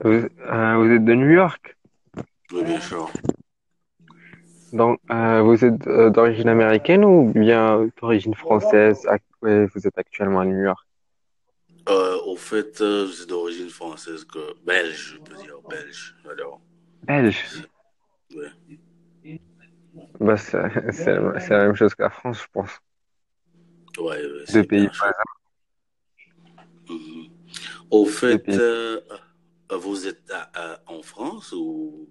Vous, euh, vous êtes de New York, Oui, bien sûr. donc euh, vous êtes euh, d'origine américaine ou bien d'origine française? Ouais, vous êtes actuellement à New York. Au fait, euh, c'est d'origine française que belge, je peux dire belge. Alors, Belge? ouais, Bah, c'est la même chose la France, je pense. ouais, ouais, Deux pays, bien. Mhm. Au fait, pays. Euh, euh, vous êtes à- à- en France ou,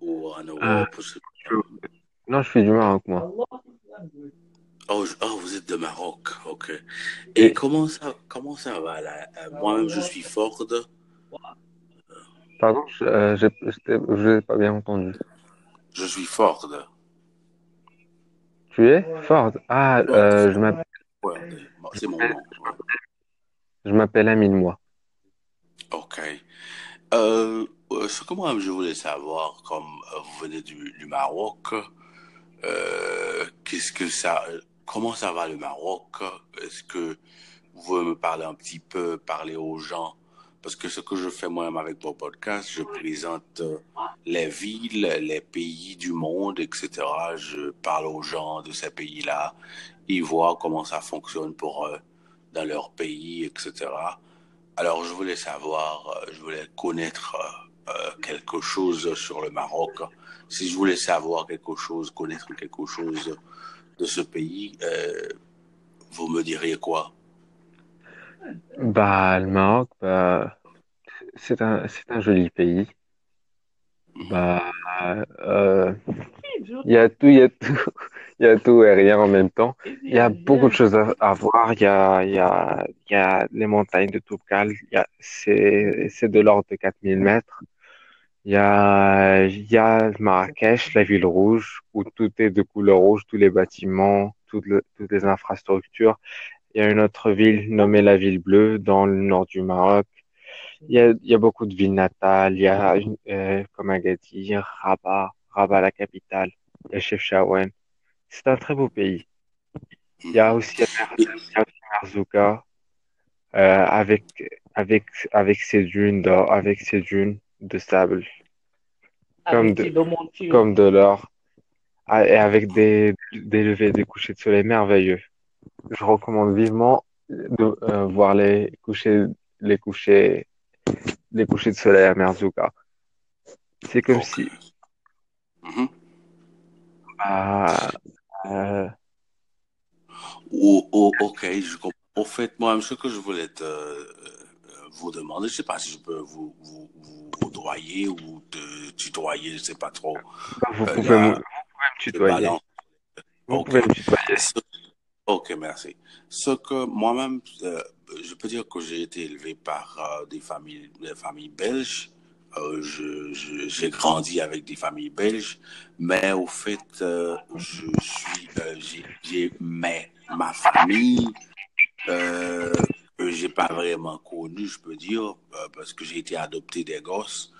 ou en Euh, Europe? je- non, je suis du Maroc, moi. Oh, je- oh, vous êtes de Maroc, ok. Et Et, comment ça, comment ça va là? Euh, Moi-même, je suis Ford. pardon, je, euh, je l'ai pas bien entendu. Je suis Ford. Tu es? Ford? Ah, Ouais, euh, je m'appelle, Ouais, c'est mon nom. je m'appelle Amine, moi. Ok. Euh, euh, ce que moi je voulais savoir, comme euh, vous venez du, Maroc, euh, qu'est-ce que ça, comment ça va le Maroc? Est-ce que vous pouvez me parler un petit peu, parler aux gens? Parce que ce que je fais moi-même avec mon podcast, je présente euh, les villes, les pays du monde, etc. Je parle aux gens de ces pays-là, ils voient comment ça fonctionne pour eux dans leur pays, etc. Alors, je voulais savoir, euh, je voulais connaître euh, euh, quelque chose sur le Maroc. Si je voulais savoir quelque chose, connaître quelque chose de ce pays, euh, vous me diriez quoi? Bah, le Maroc, bah, c'est un, c'est un joli pays. Mhm. Bah, euh, il y a tout, il y a tout, il y a tout et rien en même temps. Il y a beaucoup de choses à, à voir. Il y a, il y a, il y a les montagnes de Toubkal. Il y a, c'est, c'est de l'ordre de 4000 mètres. Il y a, il y a Marrakech, la ville rouge, où tout est de couleur rouge, tous les bâtiments, toutes, le- toutes les infrastructures. Il y a une autre ville nommée la ville bleue dans le nord du Maroc. Il y a, il y a beaucoup de villes natales. Il y a, euh, comme Agadir, Rabat, Rabat la capitale. Il y a Chefchaouen. C'est un très beau pays. Il y a aussi, il Et, y a aussi Merzouga, euh, avec, avec, avec ses dunes d'or, avec ses dunes de sable, comme de, comme de l'or, ah, et avec des, des levées, des couchers de soleil merveilleux. Je recommande vivement de euh, voir les couchers, les couchers, les couchers de soleil à Merzouga. C'est comme si, Mhm. ah, euh, Ou- ok, je comprends. Au fait, moi, ce que je voulais te, euh, vous demander, je sais pas si je peux vous, vous, vous vouvoyer ou te tutoyer, je sais pas trop. vous Euh, pouvez me, là, me tutoyer. Vous Ok. pouvez me tutoyer. Ok, merci. Ce que moi-même, euh, je peux dire que j'ai été élevé par euh, des familles, des familles belges. Euh, je, je- j'ai grandi avec des familles belges, mais au fait, euh, je suis, euh, j'ai, j'ai mais ma famille euh, que j'ai pas vraiment connue, je peux dire, euh, parce que j'ai été adopté des gosses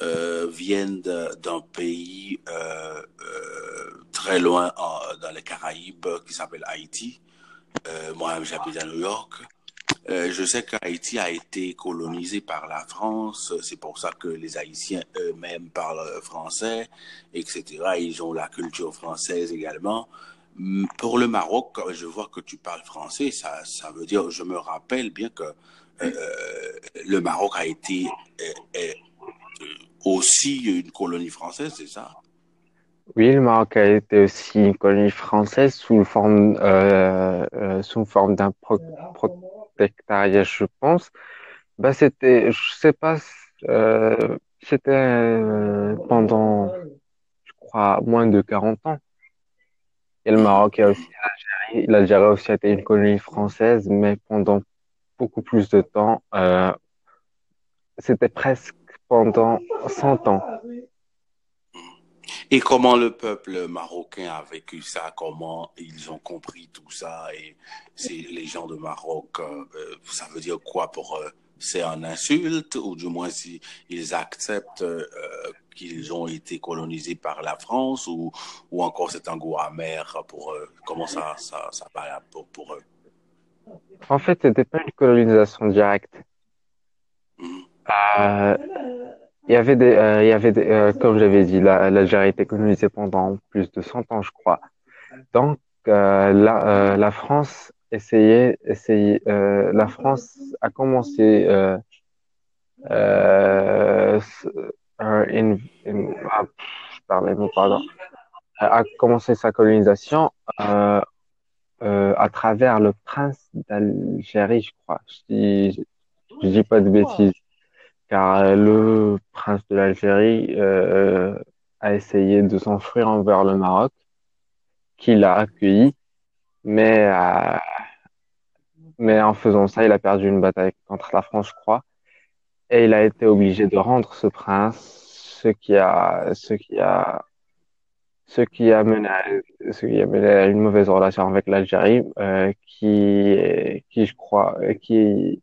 euh, viennent d'un pays euh, très loin dans les Caraïbes qui s'appelle Haïti. Euh, moi, j'habite à New York. Je sais qu'Haïti a été colonisé par la France. C'est pour ça que les Haïtiens eux-mêmes parlent français, etc. Ils ont la culture française également. Pour le Maroc, je vois que tu parles français. Ça, ça veut dire, je me rappelle bien que euh, le Maroc a été euh, euh, aussi une colonie française, c'est ça? Oui, le Maroc a été aussi une colonie française sous forme, euh, euh, sous forme d'un pro- protectorat, je pense. Bah, c'était, je sais pas, euh, c'était euh, pendant, je crois, moins de 40 ans. Et le Maroc a aussi, l'Algérie a aussi été une colonie française, mais pendant beaucoup plus de temps. Euh, c'était presque pendant 100 ans. Et comment le peuple marocain a vécu ça? Comment ils ont compris tout ça? Et les gens de Maroc, euh, euh, ça veut dire quoi pour eux? C'est un insulte ou du moins si ils acceptent qu'ils ont été colonisés par la France ou, ou encore c'est un goût amer pour eux? Comment ça, ça, ça va pour, pour eux? En fait, c'était pas une colonisation directe. Mhm, Euh, il y avait des, euh, il y avait des, euh, comme j'avais dit, la- l'Algérie était colonisée pendant plus de 100 ans, je crois. Donc, la, la France essayait, essayait, la France a commencé euh, euh, euh, une, une- ah, pardon, a commencé sa colonisation euh, euh, à travers le prince d'Algérie, je crois. Je dis, pas de bêtises, car euh, le prince de l'Algérie euh, a essayé de s'enfuir envers le Maroc, qui l'a accueilli, mais euh, mais en faisant ça, il a perdu une bataille contre la France, je crois, et il a été obligé de rendre ce prince, ce qui a ce qui a ce qui a mené à, ce qui a mené à une mauvaise relation avec l'Algérie, euh, qui, qui, je crois, qui,